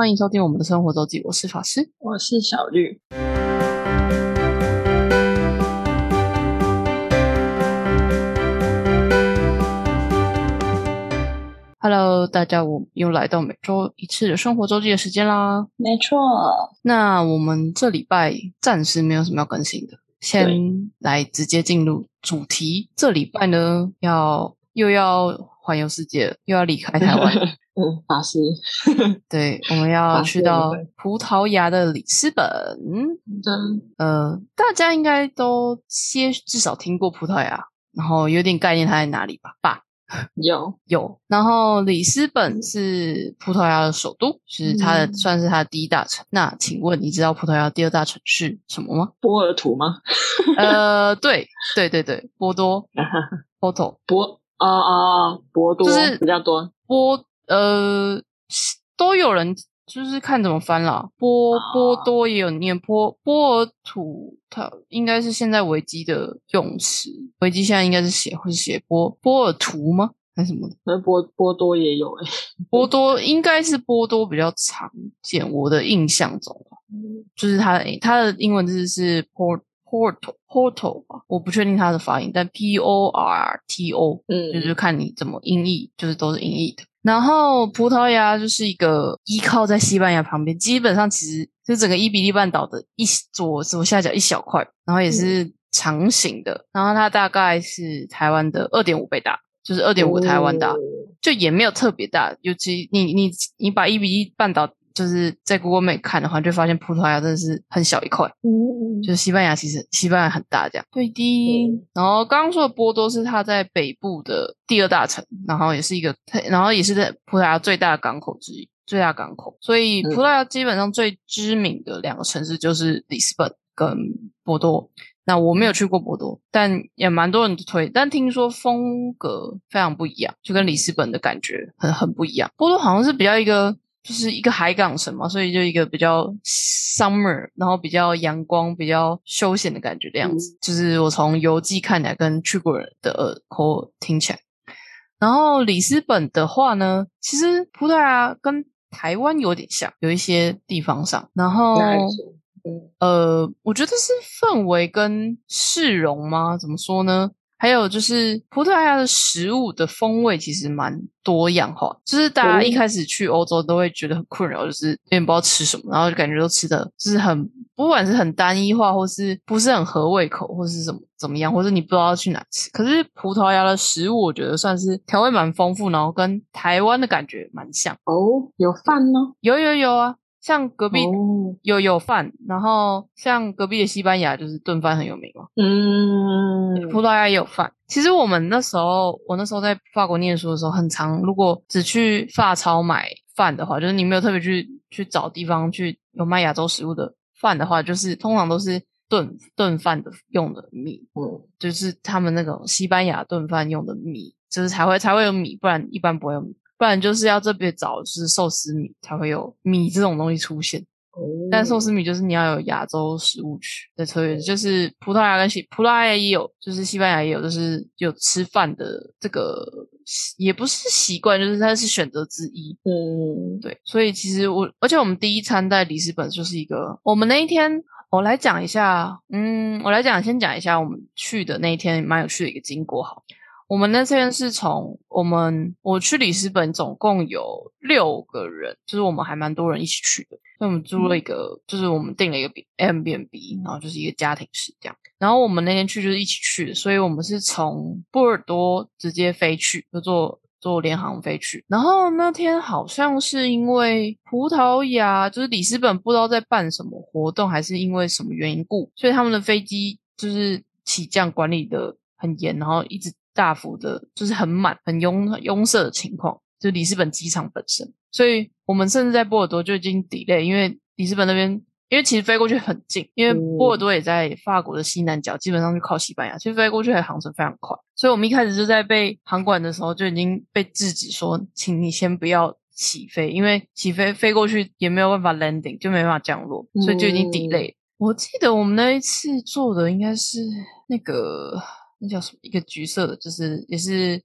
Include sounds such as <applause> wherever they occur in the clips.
欢迎收听我们的生活周记，我是法师。我是小绿。Hello，大家，我们又来到每周一次的生活周记的时间啦。没错，那我们这礼拜暂时没有什么要更新的，先来直接进入主题。这礼拜呢，要又要环游世界，又要离开台湾。<laughs> 嗯，法师，<laughs> 对，我们要去到葡萄牙的里斯本。嗯呃，大家应该都些至少听过葡萄牙，然后有点概念它在哪里吧？吧，有有。然后里斯本是葡萄牙的首都，是它的、嗯算是它的第一大城。那请问你知道葡萄牙第二大城市什么吗？波尔图吗？<laughs> 呃，对对对对，波多 （Porto） 波啊啊，波多就是比较多。波呃都有人就是看怎么翻啦。波哦波多也有念波波尔图，它应该是现在维基的用词。维基现在应该是写会写波波尔图吗？还是什么的？那波波多也有哎、波多应该是波多比较常见，我的印象中啊就是它它的英文字是 port portal portal 吧，我不确定它的发音，但 P O R T O 嗯，就是看你怎么音译，就是都是音译的。然后葡萄牙就是一个依靠在西班牙旁边，基本上其实就整个伊比利半岛的一左左下角一小块，然后也是长形的，然后它大概是台湾的二点五倍大，就是二点五台湾大，哦就也没有特别大。尤其你你你把伊比利半岛就是在 Google Map 看的话，就发现葡萄牙真的是很小一块。嗯，就是西班牙其实西班牙很大这样。对的。嗯然后刚刚说的波多是它在北部的第二大城，然后也是一个，然后也是在葡萄牙最大的港口之一，最大港口。所以嗯葡萄牙基本上最知名的两个城市就是里斯本跟波多。那我没有去过波多，但也蛮多人推，但听说风格非常不一样，就跟里斯本的感觉很很不一样。波多好像是比较一个就是一个海港城嘛，所以就一个比较 summer，然后比较阳光、比较休闲的感觉的样子。就是我从游记看起来跟去过人的耳口听起来。然后里斯本的话呢，其实葡萄牙跟台湾有点像，有一些地方上。然后呃，我觉得是氛围跟市容吗？怎么说呢？还有就是葡萄牙的食物的风味其实蛮多样化，就是大家一哦开始去欧洲都会觉得很困扰，就是有点不知道吃什么，然后就感觉都吃的就是很不管是很单一化，或是不是很合胃口，或是什么怎么样，或者你不知道要去哪吃。可是葡萄牙的食物，我觉得算是调味蛮丰富，然后跟台湾的感觉蛮像。哦，有饭吗？有有有啊，像隔壁哦，有有饭，然后像隔壁的西班牙就是炖饭很有名嘛，嗯，葡萄牙也有饭。其实我们那时候，我那时候在法国念书的时候，很常如果只去法超买饭的话，就是你没有特别去去找地方去有卖亚洲食物的饭的话，就是通常都是炖炖饭的用的米，嗯。就是他们那种西班牙炖饭用的米，就是才会才会有米，不然一般不会有米，不然就是要这边找就是寿司米才会有米这种东西出现。哦但寿司米就是你要有亚洲食物区的特别，就是葡萄牙跟西葡萄牙也有，就是西班牙也有，就是有吃饭的这个也不是习惯，就是它是选择之一。嗯对，所以其实我，而且我们第一餐在里斯本就是一个，我们那一天我来讲一下，嗯，我来讲先讲一下我们去的那一天蛮有趣的一个经过好。我们那天是从我们我去里斯本，总共有六个人，就是我们还蛮多人一起去的。所以我们租了一个，就是我们订了一个 B M B N B，然后就是一个家庭式这样。然后我们那天去就是一起去的，所以我们是从波尔多直接飞去，就坐坐联航飞去。然后那天好像是因为葡萄牙就是里斯本不知道在办什么活动，还是因为什么原因故，所以他们的飞机就是起降管理的很严，然后一直大幅的就是很满、很拥拥塞的情况，就里斯本机场本身。所以我们甚至在波尔多就已经 delay，因为里斯本那边，因为其实飞过去很近，因为嗯波尔多也在法国的西南角，基本上就靠西班牙，其实飞过去的航程非常快。所以我们一开始就在被航管的时候就已经被制止说，请你先不要起飞，因为起飞飞过去也没有办法 landing，就没办法降落，所以就已经嗯 delay。我记得我们那一次做的应该是那个那叫什么一个橘色的，就是也是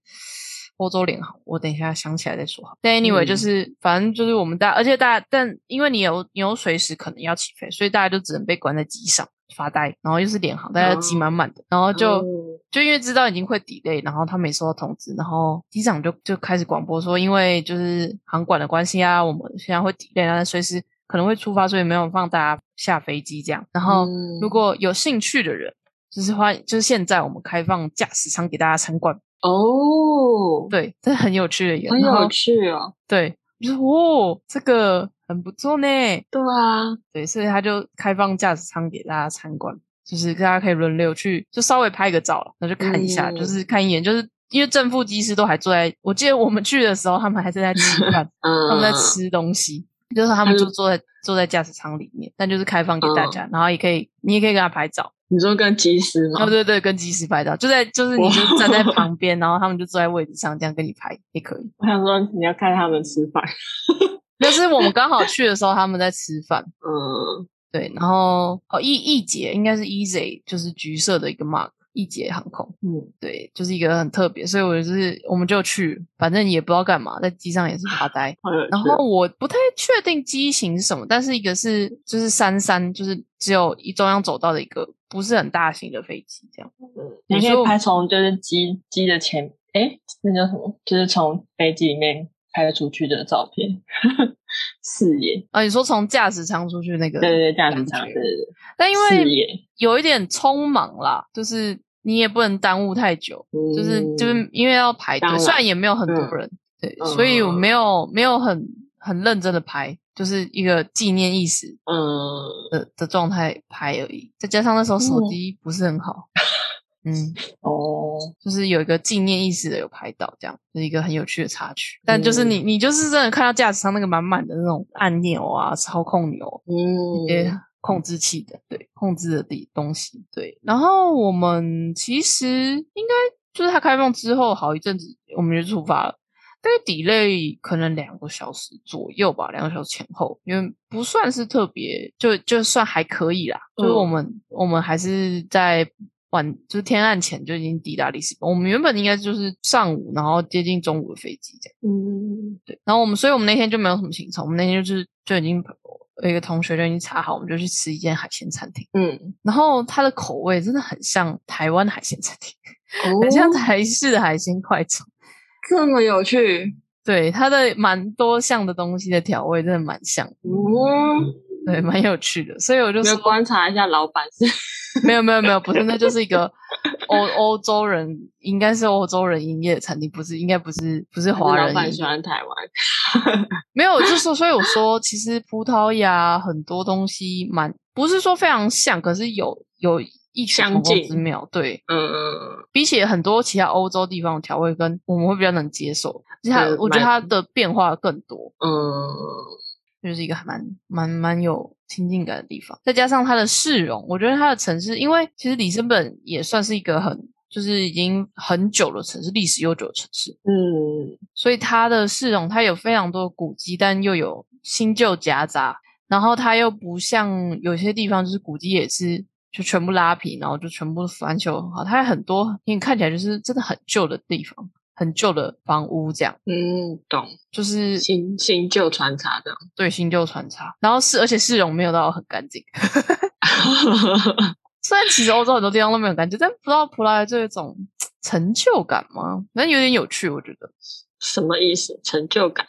欧洲联航，我等一下想起来再说好。但 anyway 嗯就是反正就是我们大，而且大家但因为你有你有随时可能要起飞，所以大家就只能被关在机上发呆，然后又是联航，大家挤满满的，然后就。哦就因为知道已经会 delay，然后他没收到通知，然后机长就就开始广播说，因为就是航管的关系啊，我们现在会 delay，然后随时可能会出发，所以没有放大家下飞机这样。然后嗯如果有兴趣的人，就是欢，就是现在我们开放驾驶舱给大家参观，哦，对，这很有趣的很有趣哦。对，就是哦，这个很不错呢，对啊，对，所以他就开放驾驶舱给大家参观，就是大家可以轮流去，就稍微拍个照了，然后就看一下，嗯。就是看一眼，就是因为正副机师都还坐在，我记得我们去的时候，他们还是在吃饭，<laughs> 嗯，他们在吃东西，就是他们就就坐在坐在驾驶舱里面，但就是开放给大嗯家，然后也可以，你也可以跟他拍照，你说跟机师吗？哦对对，跟机师拍照，就在就是你就站在旁边，然后他们就坐在位置上这样跟你拍也可以。我想说你要看他们吃饭。<laughs> 但是我们刚好去的时候，他们在吃饭，嗯，对，然后哦，易易捷应该是 Easy，就是橘色的一个 mark，一节航空，嗯，对，就是一个很特别，所以我就是我们就去，反正也不知道干嘛，在机上也是发呆。<laughs> 然后我不太确定机型是什么，但是一个是就是三三，就是只有一中央走道的一个不是很大型的飞机这样。嗯你可以拍从就是机机的前，诶，那叫什么？就是从飞机里面拍出去的照片，<laughs> 视野。啊，你说从驾驶舱出去那个，对对对，驾驶舱，对对对。但因为野，有一点匆忙啦，就是你也不能耽误太久，就是就是嗯因为要排队，虽然也没有很多嗯。人，对，嗯所以我没有没有很很认真的拍，就是一个纪念意识嗯，的的状态拍而已。再加上那时候手嗯机不是很好，<laughs> 嗯，哦，就是有一个纪念意识的有拍到，这样是一个很有趣的插曲。但就是你嗯你就是真的看到驾驶上那个满满的那种按钮啊、操控钮，一些嗯，控制器的，对，控制的地东西，对。然后我们其实应该就是它开放之后好一阵子，我们就出发了。大概 delay 可能两个小时左右吧，两个小时前后，因为不算是特别，就就算还可以啦。就是嗯我们我们还是在晚，就是天暗前就已经抵达里斯本。我们原本应该就是上午，然后接近中午的飞机这样。嗯，对，然后我们所以我们那天就没有什么行程，我们那天就是就已经有一个同学就已经查好，我们就去吃一间海鲜餐厅。嗯，然后它的口味真的很像台湾海鲜餐厅，哦很像台式的海鲜快炒。这么有趣，对，它的蛮多项的东西的调味真的蛮像，嗯，对，蛮有趣的。所以我就没有说，观察一下老板。<laughs> 是，没有没有没有，不是，那就是一个欧 <laughs> 欧洲人，应该是欧洲人营业的餐厅，不是，应该不是不是华人老板喜欢台湾，<laughs> 没有，就是，所以我说，其实葡萄牙很多东西蛮不是说非常像，可是有有异曲相同工近之妙。对，嗯嗯比起很多其他欧洲地方的调味，跟我们会比较能接受，而且它我觉得它的变化更多，嗯就是一个还蛮蛮蛮有亲近感的地方。再加上它的市容，我觉得它的城市，因为其实里斯本也算是一个很就是已经很久的城市，历史悠久的城市，嗯所以它的市容它有非常多古迹，但又有新旧夹杂，然后它又不像有些地方就是古迹也是就全部拉平，然后就全部翻修很好，它有很多你看起来就是真的很旧的地方，很旧的房屋这样，嗯，懂，就是新新旧穿插这样，对新旧穿插，然后是而且市容没有到很干净，<laughs> 虽然其实欧洲很多地方都没有很干净，但不知道葡萄牙就有一种成就感吗？那有点有趣，我觉得。什么意思？成就感？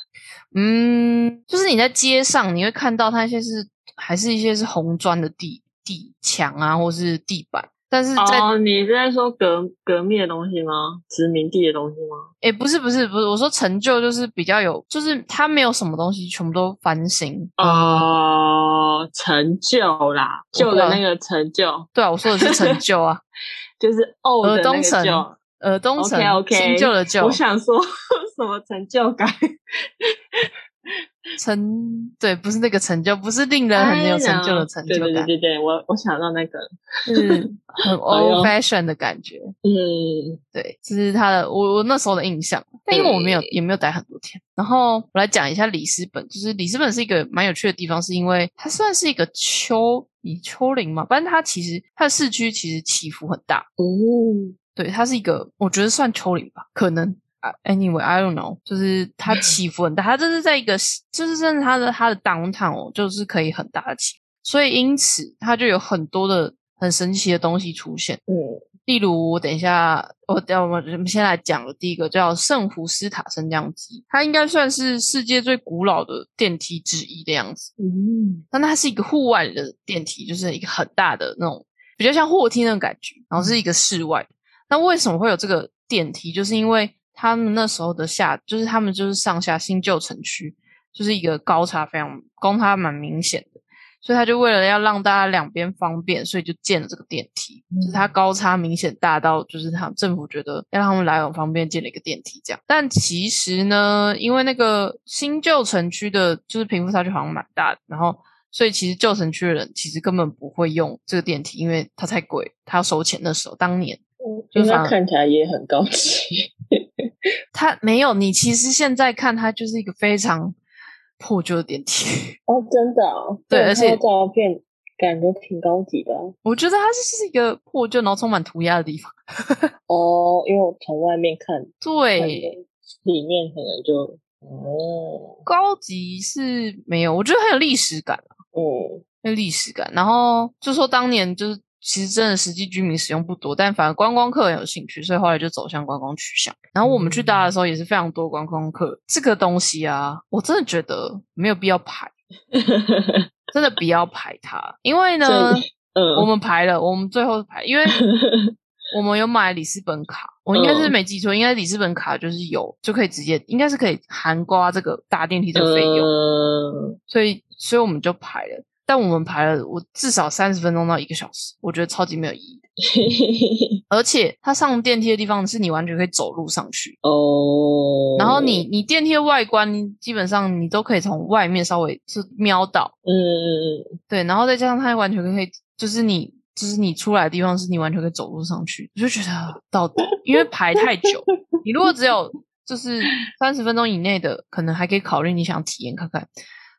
嗯，就是你在街上，你会看到它一些是还是一些是红砖的地地墙啊，或是地板，但是在哦，你是在说革革命的东西吗？殖民地的东西吗？诶、不是不是不是，我说成就就是比较有，就是它没有什么东西全部都翻新。哦，成就啦，旧的那个成就，对啊，我说的是成就啊，<laughs> 就是哦东城东城新旧的旧我，想说 <laughs> 什么成就感？<laughs> 成对，不是那个成就，不是令人很有成就的成就哎对对感，对对对，我我想到那个，是 <laughs> 很 old fashion 的感觉。嗯对，这是他的我我那时候的印象。但因为我没有也没有待很多天，然后我来讲一下里斯本，就是里斯本是一个蛮有趣的地方，是因为它算是一个丘以丘陵嘛，但是它其实它的市区其实起伏很大，哦，对，它是一个我觉得算丘陵吧，可能 Anyway，I don't know，就是它 <laughs> 起伏很大，它这是在一个，就是甚至它的它的 downtown 哦，就是可以很大的起，所以因此它就有很多的很神奇的东西出现。嗯例如，我等一下，我等我们我们先来讲的第一个叫圣福斯塔升降机，它应该算是世界最古老的电梯之一的样子。嗯但它是一个户外的电梯，就是一个很大的那种，比较像货梯那种感觉，然后是一个室外。那为什么会有这个电梯？就是因为他们那时候的下，就是他们就是上下新旧城区，就是一个高差非常高差蛮明显的，所以他就为了要让大家两边方便，所以就建了这个电梯。就是它高差明显大到，就是他政府觉得要让他们来往方便，建了一个电梯这样。但其实呢，因为那个新旧城区的，就是贫富差距好像蛮大的，然后所以其实旧城区的人其实根本不会用这个电梯，因为它太贵，它要收钱。那时候当年就因为反它看起来也很高级。它没有，你其实现在看它就是一个非常破旧的电梯。<laughs> 哦，真的对而且照片感觉挺高级的啊、我觉得它就是一个破旧然后充满涂鸦的地方。哦，因为我从外面看，对，的里面可能就哦，高级是没有，我觉得很有历史感。嗯有历史感。然后就说当年就是其实真的实际居民使用不多，但反而观光客很有兴趣，所以后来就走向观光取向。然后我们去搭的时候也是非常多观光客。这个东西啊，我真的觉得没有必要排，<laughs> 真的不要排它，因为呢，我们排了，我们最后排，因为 <laughs> 我们有买里斯本卡，我应该是嗯没记错，应该里斯本卡就是有就可以直接，应该是可以含刮这个搭电梯这个费用。嗯所以所以我们就排了。但我们排了，我至少三十分钟到一个小时，我觉得超级没有意义的。<laughs> 而且它上电梯的地方是你完全可以走路上去，哦，然后你你电梯的外观基本上你都可以从外面稍微是瞄到，嗯嗯。对，然后再加上它完全可以，就是你就是你出来的地方是你完全可以走路上去，我就觉得到底因为排太久，<laughs> 你如果只有就是三十分钟以内的，可能还可以考虑你想体验看看，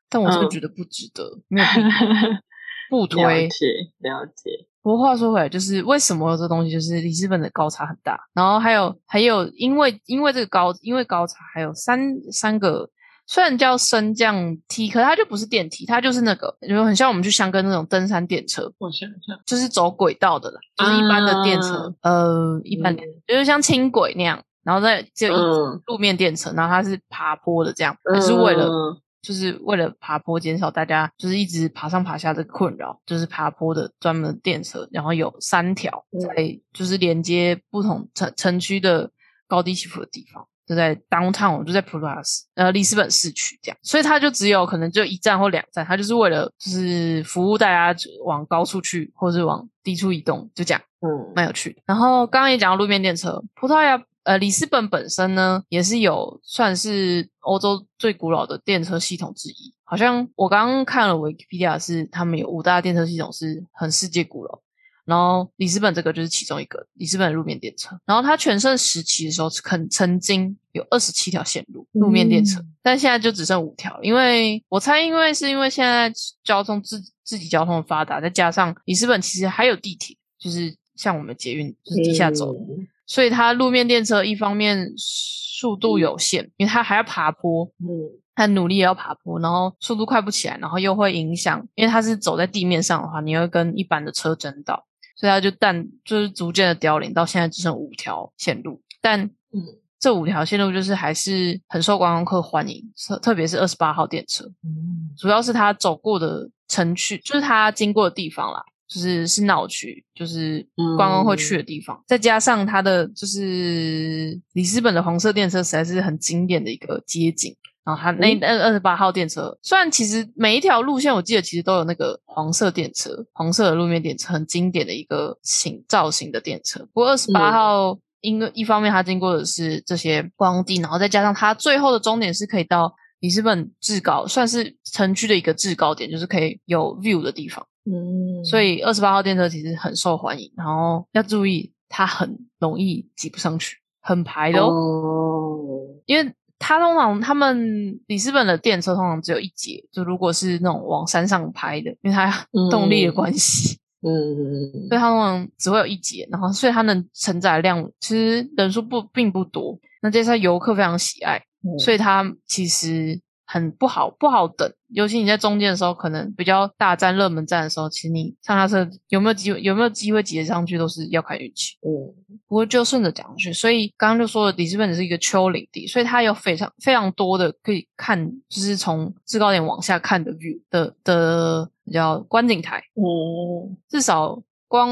但我真的嗯觉得不值得，没有必要。<laughs> 嗯，不了推。解了解，不过话说回来，就是为什么这东西就是里斯本的高差很大，然后还有还有因为因为这个高因为高差还有三三个虽然叫升降梯，可它就不是电梯，它就是那个就很像我们去香根那种登山电车，我想想，就是走轨道的啦，就是一般的电车，呃，一般就是像轻轨那样，然后再只有一嗯路面电车，然后它是爬坡的这样，还是为了嗯就是为了爬坡减少大家就是一直爬上爬下的困扰，就是爬坡的专门的电车，然后有三条嗯在就是连接不同城城区的高低起伏的地方。就在 downtown，就在普拉斯，呃，里斯本市区这样，所以它就只有可能就一站或两站，它就是为了就是服务大家往高处去，或是往低处移动，就这样。嗯蛮有趣的。然后刚刚也讲到路面电车，葡萄牙呃里斯本本身呢也是有算是欧洲最古老的电车系统之一。好像我刚刚看了 Wikipedia 是他们有五大电车系统是很世界古老。然后里斯本这个就是其中一个里斯本的路面电车，然后它全盛时期的时候曾曾经有二十七条线路路面电车，嗯但现在就只剩五条，因为我猜因为是因为现在交通自自己交通的发达，再加上里斯本其实还有地铁，就是像我们捷运就是地下走，嗯所以它路面电车一方面速度有限，因为它还要爬坡，嗯。它努力也要爬坡，然后速度快不起来，然后又会影响，因为它是走在地面上的话，你会跟一般的车争道，所以它就淡就是逐渐的凋零，到现在只剩五条线路，但嗯。这五条线路就是还是很受观光客欢迎，特特别是二十八号电车，嗯。主要是它走过的城区，就是它经过的地方啦，就是是闹区，就是观光会去的地方。再加上它的就是里斯本的黄色电车，实在是很经典的一个街景。然后它那嗯那二十八号电车，虽然其实每一条路线我记得其实都有那个黄色电车，黄色的路面电车，很经典的一个形造型的电车。不过二十八嗯号因为一方面它经过的是这些观光地，然后再加上它最后的终点是可以到里斯本制高，算是城区的一个制高点，就是可以有 view 的地方。嗯，所以二十八号电车其实很受欢迎，然后要注意它很容易挤不上去，很排的哦。哦，因为它通常他们里斯本的电车通常只有一节，就如果是那种往山上拍的，因为它动力的关系，嗯所以它通常只会有一节，然后所以它能承载量其实人数不并不多。那那这些游客非常喜爱，所以以它其实很不好不好等。尤其你在中间的时候，可能比较大战、热门站的时候，其实你上下车有没有机会有没有机会挤得上去，都是要看运气。嗯。不过就顺着讲去，所以刚刚就说了，里斯本是一个丘陵地，所以它有非常非常多的可以看，就是从制高点往下看的 view 的的叫观景台，嗯至少光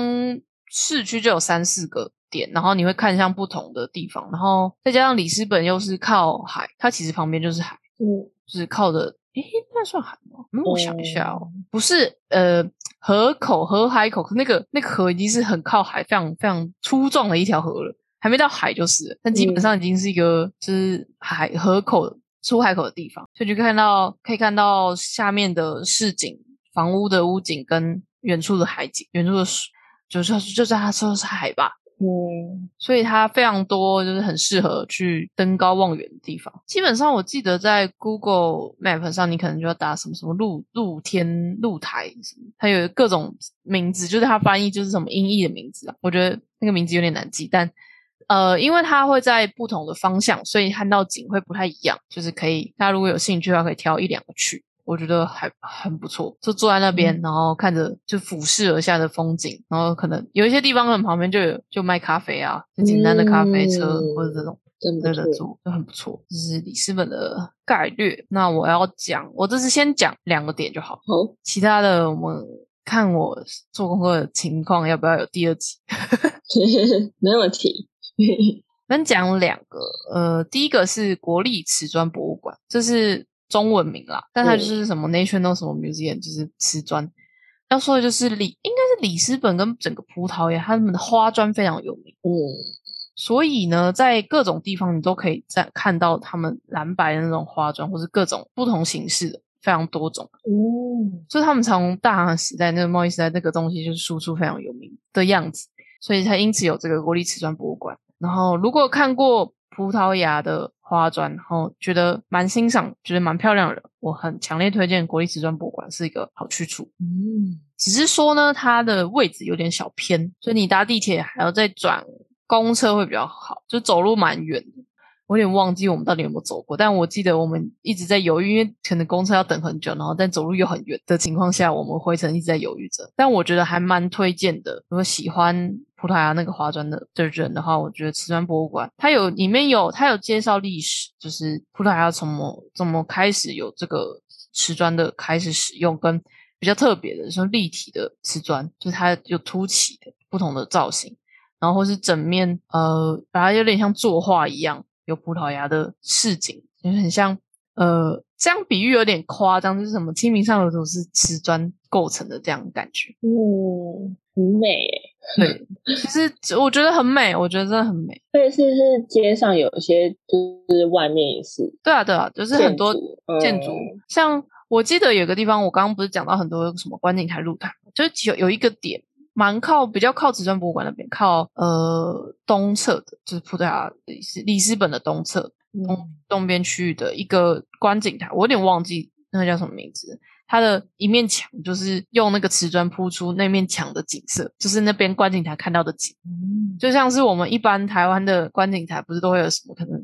市区就有三四个点，然后你会看向不同的地方，然后再加上里斯本又是靠海，它其实旁边就是海，嗯就是靠的，诶，那算海吗？嗯，我想一下哦，不是，呃，河口河海口，可那个那个河已经是很靠海，非常非常粗壮的一条河了，还没到海就是了，但基本上已经是一个就是海河口出海口的地方，所以就看到可以看到下面的市景、房屋的屋景跟远处的海景，远处的水就是就是他说的是海吧，嗯所以它非常多，就是很适合去登高望远的地方。基本上，我记得在 Google Map 上，你可能就要打什么什么露露天露台什么，它有各种名字，就是它翻译就是什么音译的名字啊。我觉得那个名字有点难记，但呃，因为它会在不同的方向，所以看到景会不太一样。就是可以，大家如果有兴趣的话，可以挑一两个去。我觉得还很不错，就坐在那边，嗯然后看着就俯视而下的风景，然后可能有一些地方可能旁边就有就卖咖啡啊，就简单的咖啡车、嗯或者这种对的做，就很不错。这是里斯本的概略。那我要讲，我这次先讲两个点就好，好，其他的我们看我做功课的情况要不要有第二集。<laughs> 没问题。<laughs> 能讲两个，呃，第一个是国立瓷砖博物馆，这是中文名啦，但它就是什么 National 什么 Museum，就是瓷砖。要说的就是里，应该是里斯本跟整个葡萄牙，他们的花砖非常有名，哦所以呢，在各种地方你都可以在看到他们蓝白的那种花砖，或是各种不同形式的，非常多种。哦所以他们从大航海时代那个贸易时代那个东西就是输出非常有名的样子，所以才因此有这个国立瓷砖博物馆。然后如果看过葡萄牙的花砖，然后觉得蛮欣赏，觉得蛮漂亮的，我很强烈推荐国立瓷砖博物馆是一个好去处。嗯只是说呢，它的位置有点小偏，所以你搭地铁还要再转公车会比较好，就走路蛮远的。我有点忘记我们到底有没有走过，但我记得我们一直在犹豫，因为可能公车要等很久，然后但走路又很远的情况下，我们回程一直在犹豫着。但我觉得还蛮推荐的，如果喜欢葡萄牙那个花砖的的人的话，我觉得瓷砖博物馆它有里面有它有介绍历史，就是葡萄牙从么怎么开始有这个瓷砖的开始使用，跟比较特别的，说立体的瓷砖，就是它有凸起的不同的造型，然后或是整面呃，把它有点像作画一样，有葡萄牙的市景，就是很像呃，这样比喻有点夸张，就是什么《清明上河图》是瓷砖构成的这样感觉。嗯，很美。对，其实 <laughs> 我觉得很美，我觉得真的很美。对，是是街上有一些，就是外面也是对啊，对啊，就是很多建筑，嗯像我记得有个地方，我刚刚不是讲到很多什么观景台、露台，就是有有一个点，蛮靠比较靠瓷砖博物馆那边，靠呃东侧的，就是葡萄牙里斯里斯本的东侧东东边区域的一个观景台，我有点忘记那个叫什么名字。它的一面墙就是用那个瓷砖铺出那面墙的景色，就是那边观景台看到的景。嗯就像是我们一般台湾的观景台，不是都会有什么可能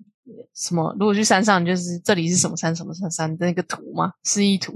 什么？如果去山上，就是这里是什么山什么山山的那个图吗？示意图，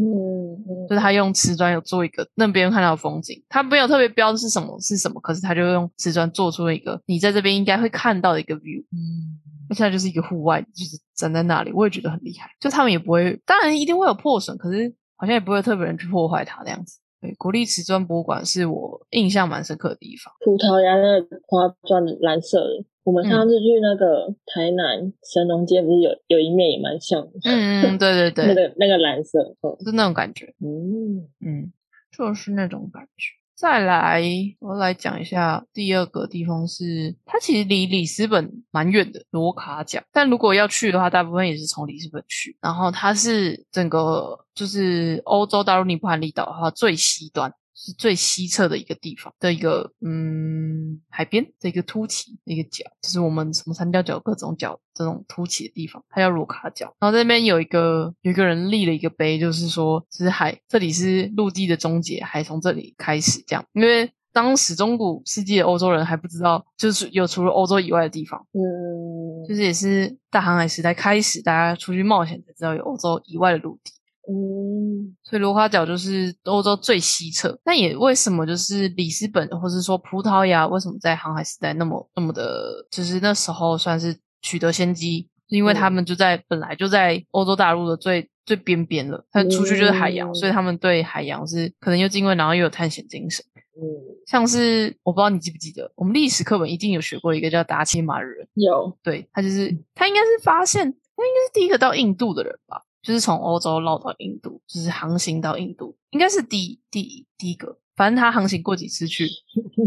嗯就是他用瓷砖有做一个那边看到的风景，他没有特别标是什么是什么，可是他就用瓷砖做出了一个你在这边应该会看到的一个 view，嗯而且它就是一个户外，就是站在那里，我也觉得很厉害。就他们也不会，当然一定会有破损，可是好像也不会特别人去破坏它那样子。对，国立瓷砖博物馆是我印象蛮深刻的地方。葡萄牙那个花砖蓝色的，我们嗯上次去那个台南神农街，不是有有一面也蛮像的，嗯嗯，对对 <laughs> 那对，个那个蓝色，嗯是那种感觉。嗯嗯，就是那种感觉。再来，我来讲一下第二个地方是，它其实离里斯本蛮远的，罗卡角。但如果要去的话，大部分也是从里斯本去。然后它是整个就是欧洲大陆尼泊尔离岛的话最西端，是最西侧的一个地方的一个嗯海边的一个凸起的一个角，就是我们什么三角角各种角这种凸起的地方，它叫罗卡角。然后这边有一个有一个人立了一个碑，就是说这是海，这里是陆地的终结，海从这里开始这样。因为当时中古世纪的欧洲人还不知道，就是有除了欧洲以外的地方，嗯就是也是大航海时代开始，大家出去冒险才知道有欧洲以外的陆地。嗯。所以罗卡角就是欧洲最西侧，那也为什么就是里斯本或是说葡萄牙为什么在航海时代那么那么的，就是那时候算是取得先机，是因为他们就在、本来就在欧洲大陆的最最边边了，他出去就是海洋，嗯所以他们对海洋是可能又敬畏，然后又有探险精神。嗯，像是我不知道你记不记得，我们历史课本一定有学过一个叫达契马的人，有。对他就是他应该是发现，他应该是第一个到印度的人吧，就是从欧洲绕到印度，就是航行到印度，应该是第第第一个。反正他航行过几次去，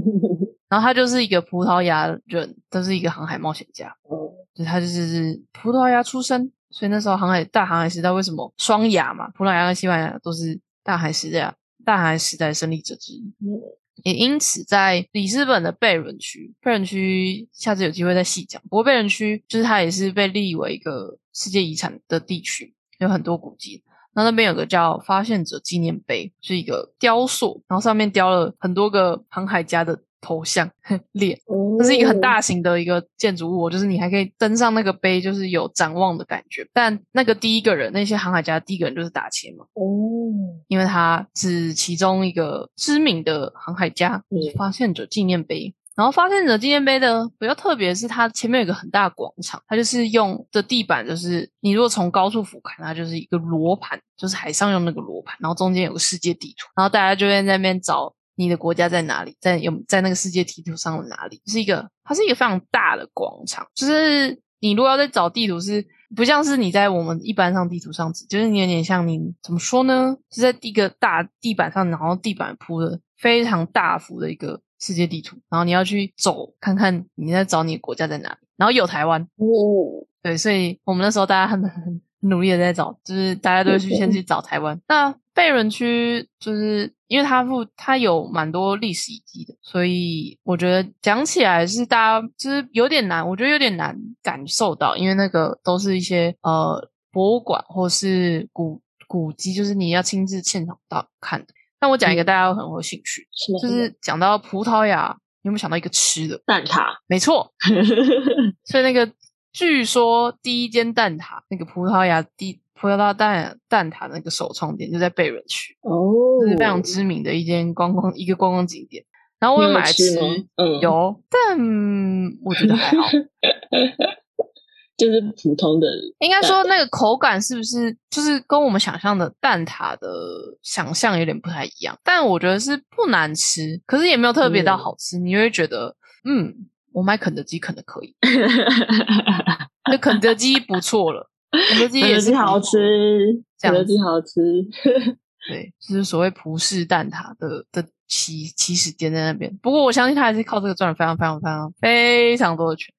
<laughs> 然后他就是一个葡萄牙人，都是一个航海冒险家，哦就他就是葡萄牙出生，所以那时候航海大航海时代为什么双亚嘛，葡萄牙跟西班牙都是大海时代大航海时代的胜利者之一。嗯也因此，在里斯本的贝伦区，贝伦区下次有机会再细讲。不过贝伦区就是它也是被立为一个世界遗产的地区，有很多古迹。那那边有个叫发现者纪念碑，是一个雕塑，然后上面雕了很多个航海家的头像 <laughs> 脸，这是一个很大型的一个建筑物，就是你还可以登上那个碑，就是有展望的感觉。但那个第一个人，那些航海家第一个人就是达切嘛，哦，因为他是其中一个知名的航海家，嗯发现者纪念碑。然后发现者纪念碑的比较特别是，它前面有个很大的广场，它就是用的地板就是你如果从高处俯瞰，它就是一个罗盘，就是海上用那个罗盘，然后中间有个世界地图，然后大家就在那边找你的国家在哪里，在有在那个世界地图上的哪里，是一个它是一个非常大的广场，就是你如果要在找地图是。不像是你在我们一般上地图上指，就是你有点像你怎么说呢？是在一个大地板上，然后地板铺的非常大幅的一个世界地图，然后你要去走看看你在找你的国家在哪里，然后有台湾，哦，对，所以我们那时候大家很很努力的在找，就是大家都会去先去找台湾。那贝伦区就是因为它附它有蛮多历史遗迹的，所以我觉得讲起来是大家就是有点难，我觉得有点难感受到，因为那个都是一些呃博物馆或是古古迹，就是你要亲自现场到看的。但我讲一个大家可能会有兴趣？就是讲到葡萄牙，你有没有想到一个吃的？蛋挞，没错，<laughs> 所以那个据说第一间蛋挞，那个葡萄牙第葡萄牙蛋蛋挞那个首创店就在贝伦区，哦这是非常知名的一间观光一个观光景点。然后我有也买来吃，吃嗯有，但我觉得还好。<laughs> 就是普通的，应该说那个口感是不是就是跟我们想象的蛋挞的想象有点不太一样？但我觉得是不难吃，可是也没有特别到嗯好吃，你会觉得嗯，我买肯德基可能可以。<laughs> 那肯德基不错了，肯德基 <laughs> 也是好，吃，肯德基好吃，对，就是所谓葡式蛋挞的的起起始点在那边。不过我相信他还是靠这个赚了非常非常非常非常多的钱，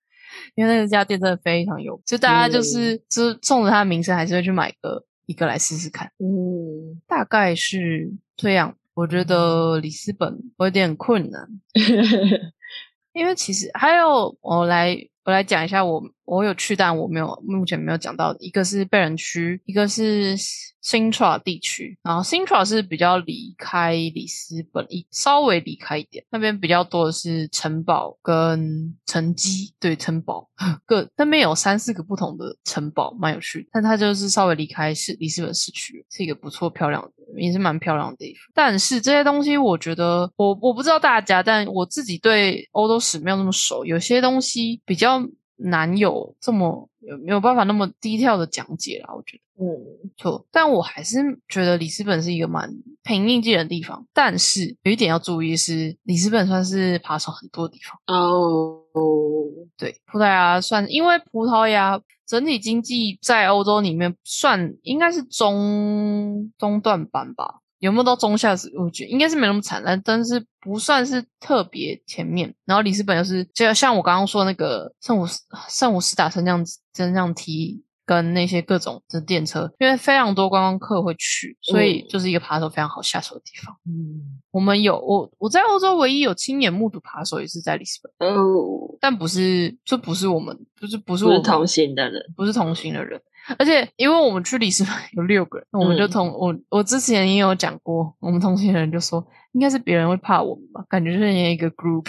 因为那家店真的非常有，就大家就是、就是冲着它的名声，还是会去买个一个来试试看。嗯，大概是这样。我觉得里斯本有点困难，<laughs> 因为其实还有我来我来讲一下我我有去，但我没有目前没有讲到。的，一个是贝伦区，一个是 Sintra 地区，然后 Sintra 是比较离开里斯本一稍微离开一点，那边比较多的是城堡跟城基，对城堡。<laughs> 各那边有三四个不同的城堡，蛮有趣的，但它就是稍微离开市里斯本市区，是一个不错漂亮的，也是蛮漂亮的地方。但是这些东西，我觉得我我不知道大家，但我自己对欧洲史没有那么熟，有些东西比较难有这么有没有办法那么低调的讲解啦，我觉得。嗯，错，但我还是觉得里斯本是一个蛮平易近人的地方。但是有一点要注意是，里斯本算是扒手很多的地方。哦，哦对，葡萄牙算，因为葡萄牙整体经济在欧洲里面算应该是中中段班吧，有没有到中下？我觉得应该是没那么惨，但但是不算是特别前面。然后里斯本又是就像我刚刚说那个圣武圣武斯达升降升降梯。跟那些各种的电车，因为非常多观光客会去，所以就是一个扒手非常好下手的地方。嗯，我们有我我在欧洲唯一有亲眼目睹扒手也是在里斯本，哦，但不是，这不是我们，就是不是我们不是同行的人，不是同行的人。而且因为我们去里斯本有六个人，那我们就嗯同、我我之前也有讲过，我们同行的人就说，应该是别人会怕我们吧，感觉是一个 group，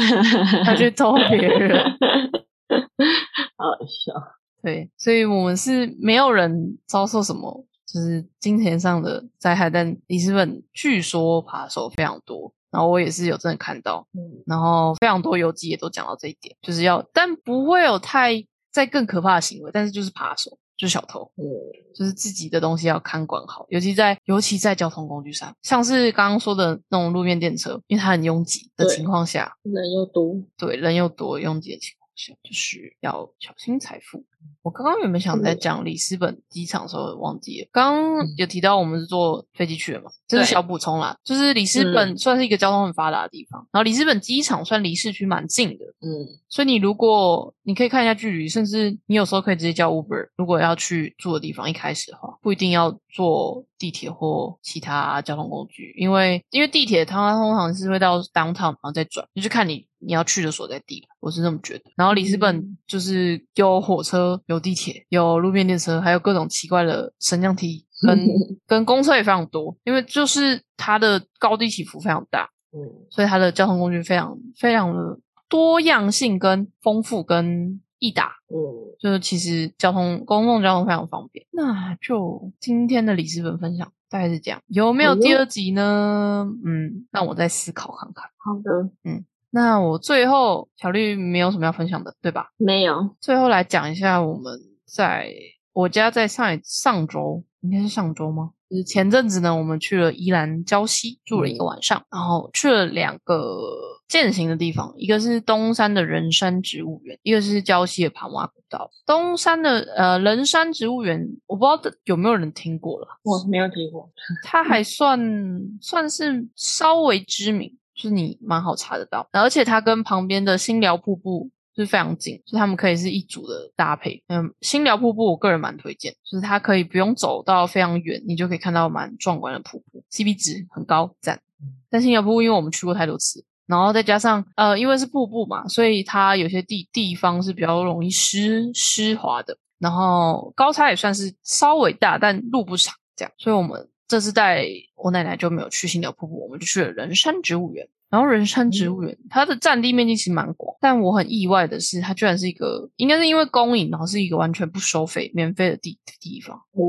<laughs> 他去偷别人。<laughs> 好笑。对，所以我们是没有人遭受什么就是金钱上的灾害，但里斯本据说扒手非常多，然后我也是有真的看到，嗯然后非常多游记也都讲到这一点，就是要，但不会有太再更可怕的行为，但是就是扒手，就是小偷，嗯就是自己的东西要看管好，尤其在尤其在交通工具上，像是刚刚说的那种路面电车，因为它很拥挤的情况下，人又多，对人又多拥挤的情况下，就是要小心财富。我刚刚原本想在嗯讲里斯本机场的时候忘记了，刚有提到我们是坐飞机去的嘛，这是小补充啦。就是里斯本算是一个交通很发达的地方，然后里斯本机场算离市区蛮近的，嗯所以你如果你可以看一下距离，甚至你有时候可以直接叫 Uber。如果要去住的地方，一开始的话不一定要坐地铁或其他交通工具，因为因为地铁它通常是会到 downtown 然后再转，就是看你你要去的所在地，我是这么觉得。然后里斯本嗯就是有火车、有地铁、有路面电车，还有各种奇怪的升降梯，跟 <laughs> 跟公车也非常多，因为就是它的高低起伏非常大。嗯所以它的交通工具非常非常的多样性跟丰富跟易达，嗯，就是其实交通公共交通非常方便。那就今天的里斯本分享大概是这样，有没有第二集呢？嗯，那我再思考看看。好的，那我最后小绿没有什么要分享的，对吧？没有，最后来讲一下我们在我家在上海上周应该是上周吗？就是前阵子呢，我们去了宜兰礁溪住了一个晚上，然后去了两个践行的地方，一个是东山的人山植物园，一个是礁溪的盘马古道。东山的呃人山植物园，我不知道有没有人听过了，我没有听过。它还算算是稍微知名，就是你蛮好查得到，而且它跟旁边的新寮瀑布就是非常近，所以他们可以是一组的搭配。嗯，新寮瀑布我个人蛮推荐，就是它可以不用走到非常远，你就可以看到蛮壮观的瀑布，CP 值很高，赞。但新寮瀑布因为我们去过太多次，然后再加上呃，因为是瀑布嘛，所以它有些地地方是比较容易湿湿滑的，然后高差也算是稍微大，但路不长，这样，所以我们这次带我奶奶就没有去新寮瀑布，我们就去了人山植物园。然后人山植物园，它的占地面积其实蛮广，但我很意外的是，它居然是一个，应该是因为公营，然后是一个完全不收费、免费的地地方。哦，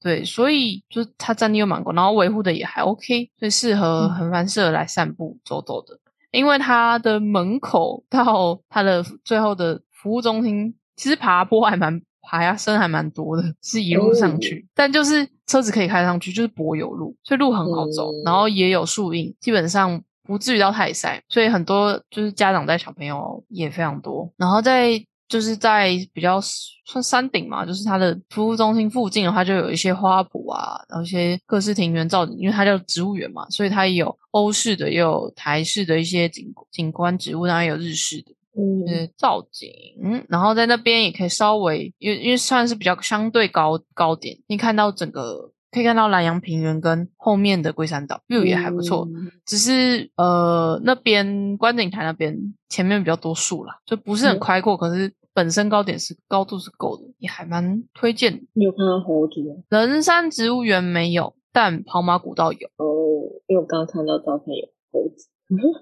对，所以就是它占地又蛮广，然后维护的也还 OK，所以适合嗯很蛮适合来散步走走的。因为它的门口到它的最后的服务中心，其实爬坡还蛮爬升还蛮多的，是一路上去，但就是车子可以开上去，就是柏油路，所以路很好走，嗯然后也有树荫，基本上不至于到太晒，所以很多就是家长带小朋友也非常多，然后在就是在比较算山顶嘛，就是它的服务中心附近的话，就有一些花圃啊，然后一些各式庭园造景，因为它叫植物园嘛，所以它也有欧式的，也有台式的一些景景观植物，当然也有日式的。嗯呃造景，嗯，然后在那边也可以稍微，因为因为算是比较相对高高点，你看到整个可以看到南洋平原跟后面的龟山岛 view 也还不错，嗯只是呃那边观景台那边前面比较多树啦，就不是很嗯开阔，可是本身高点是高度是够的，也还蛮推荐的。你有看到猴子吗？人山植物园没有，但跑马古道有。哦，因为我刚刚看到照片有猴子。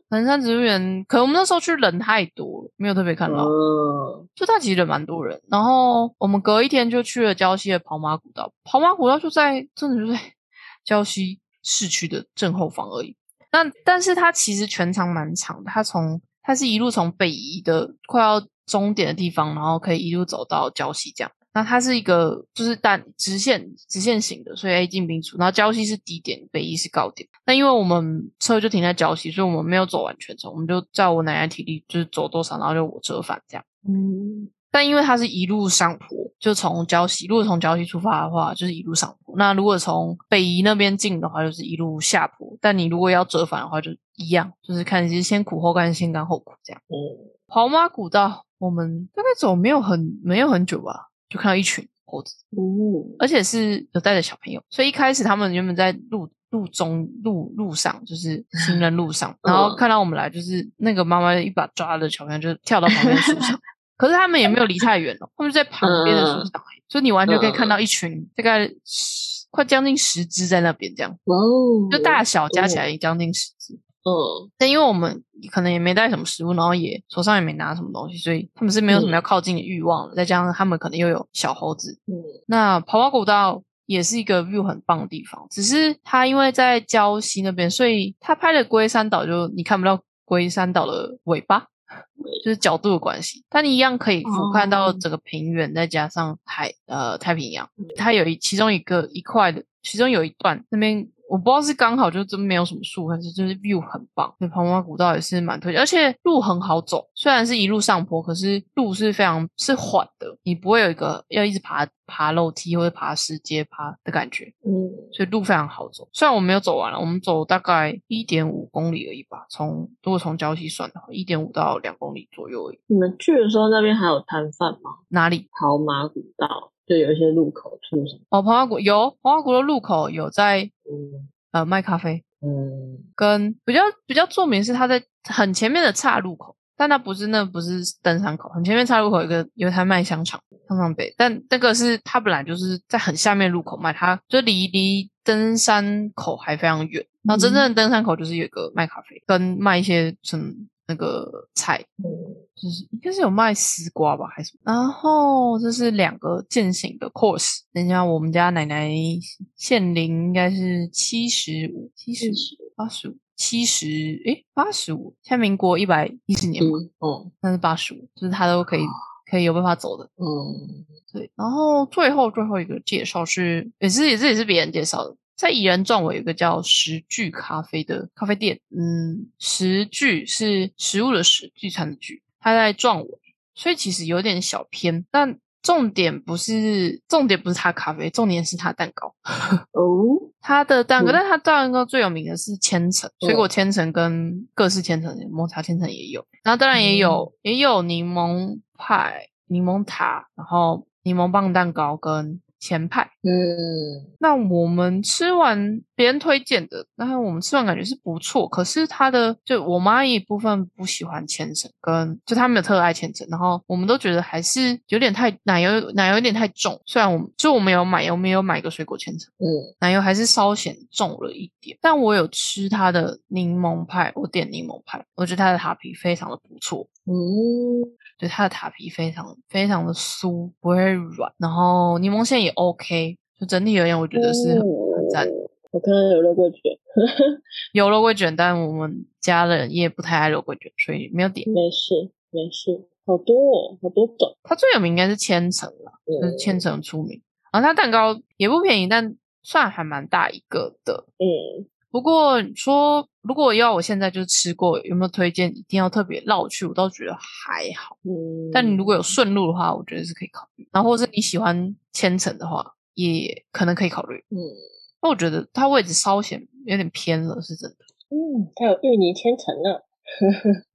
人山植物园，可能我们那时候去人太多了，没有特别看到。哦，就它其实人蛮多人，然后我们隔一天就去了礁溪的跑马古道，跑马古道就在真的就在礁溪市区的正后方而已。那但是它其实全长蛮长的，它从它是一路从北移的快要终点的地方，然后可以一路走到礁溪这样。那它是一个就是单直线直线型的，所以 A 进 B 出。然后礁溪是低点，北一是高点。那因为我们车就停在礁溪，所以我们没有走完全程，我们就照我奶奶体力就是走多少，然后就我折返这样。嗯，但因为它是一路上坡，就从礁溪，如果从礁溪出发的话，就是一路上坡。那如果从北宜那边进的话，就是一路下坡。但你如果要折返的话，就一样，就是看你是先苦后甘，先甘后苦这样。哦，跑马古道，我们大概走没有很没有很久吧，就看到一群猴子，哦，而且是有带着小朋友，所以一开始他们原本在路路中路路上，就是行人路上，<laughs> 然后看到我们来，就是那个妈妈一把抓着小朋友，就跳到旁边的树上。<laughs> 可是他们也没有离太远哦，他们就在旁边的树上所以你完全可以看到一群大概十快将近十只在那边这样，哇哦，就大小加起来将近十只。嗯但因为我们可能也没带什么食物，然后也手上也没拿什么东西，所以他们是没有什么要靠近的欲望的。再加上他们可能又有小猴子，嗯那跑跑古道也是一个 view 很棒的地方，只是它因为在礁溪那边，所以他拍的龟山岛就你看不到龟山岛的尾巴，就是角度的关系，但你一样可以俯瞰到哦整个平原，再加上海呃太平洋嗯，它有一其中一个一块的，其中有一段那边。我不知道是刚好就真没有什么树，还是就是 view 很棒。对，庞马古道也是蛮推荐，而且路很好走，虽然是一路上坡，可是路是非常是缓的，你不会有一个要一直爬爬楼梯或者爬石阶爬的感觉，嗯所以路非常好走。虽然我们没有走完了，我们走大概一点五公里而已吧，从如果从礁溪算的话，一点五到两公里左右而已。你们去的时候那边还有摊贩吗？哪里？跑马古道就有一些路口处什么？哦，庞马古有庞马古的路口有在嗯。呃卖咖啡，嗯。跟比较比较著名是它在很前面的岔路口，但它不是那不是登山口，很前面岔路口有一个有一台卖香肠，香肠北，但那个是它本来就是在很下面路口卖，它就离离登山口还非常远，然后真正的登山口就是有一个卖咖啡跟卖一些什么那个菜，嗯就是应该是有卖丝瓜吧，还是？然后这是两个践行的 course。等一下，我们家奶奶限龄应该是七十五、七十五、八十五、七十，诶，八十五。现在民国一百一十年嘛，嗯哦那是八十五，就是他都可以可以有办法走的。嗯对，然后最后最后一个介绍是，也是也是也是别人介绍的，在宜人壮尾有一个叫食具咖啡的咖啡店，嗯，食具是食物的食，聚餐的聚，它在壮尾，所以其实有点小偏，但重点不是重点不是它咖啡，重点是它蛋糕。<laughs> 哦？它的蛋糕，嗯。但它蛋糕最有名的是千层，水果千层跟各式千层，抹茶千层也有，然后当然也有、也有柠檬派、柠檬塔，然后柠檬棒蛋糕跟前派。嗯那我们吃完别人推荐的，然后我们吃完感觉是不错，可是他的就我妈一部分不喜欢千层，跟就他们有特爱千层，然后我们都觉得还是有点太奶油奶油有点太重，虽然我们就我们有买，我们有买一个水果千层。嗯奶油还是稍显重了一点，但我有吃它的柠檬派，我点柠檬派，我觉得它的塔皮非常的不错，嗯对它的塔皮非常非常的酥，不会软，然后柠檬馅也 OK，就整体而言，我觉得是很很赞。我看到有肉桂卷，有肉桂卷，但我们家人也不太爱肉桂卷，所以没有点。没事没事，好多哦，好多种，它最有名应该是千层啦，就是嗯千层出名，然后它蛋糕也不便宜，但算还蛮大一个的。嗯不过你说，如果要我现在就吃过，有没有推荐一定要特别绕去？我倒觉得还好。嗯，但你如果有顺路的话，我觉得是可以考虑。然后，或是你喜欢千层的话，也可能可以考虑。嗯那我觉得它位置稍显有点偏了，是真的。嗯，它有芋泥千层呢，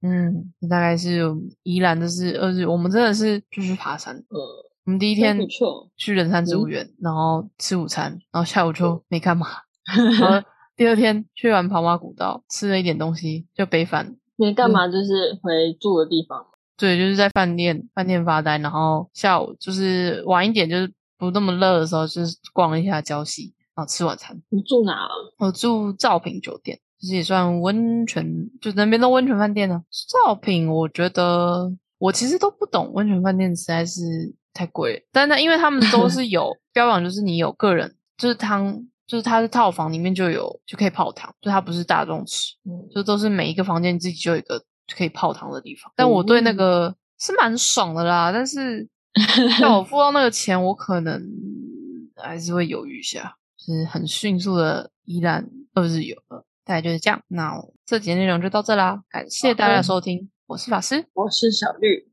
<laughs> 嗯，大概是宜兰，的是二日，我们真的是就去爬山。嗯，我们第一一天错，去人山植物嗯园，然后吃午餐，然后下午就没干嘛。<laughs> 然后第二天去完跑马古道，吃了一点东西，就北返没干嘛，就是回住的地方，对，就是在饭店饭店发呆，然后下午就是晚一点，就是不那么热的时候，就是逛一下礁溪，然后吃晚餐。你住哪啊？我住兆品酒店，就是也算温泉，就那边的温泉饭店呢。兆品，我觉得我其实都不懂温泉饭店，实在是太贵了。但那因为他们都是 <laughs> 有标榜，就是你有个人，就是汤，就是它的套房里面就有就可以泡汤，就它不是大众池。嗯就都是每一个房间自己就有一个可以泡汤的地方。但我对那个是蛮爽的啦，但是 <laughs> 要我付到那个钱，我可能还是会犹豫一下。是很迅速的依然二日游了，大概就是这样。那这节内容就到这啦，感谢大家的收听，我是法师，我是小绿，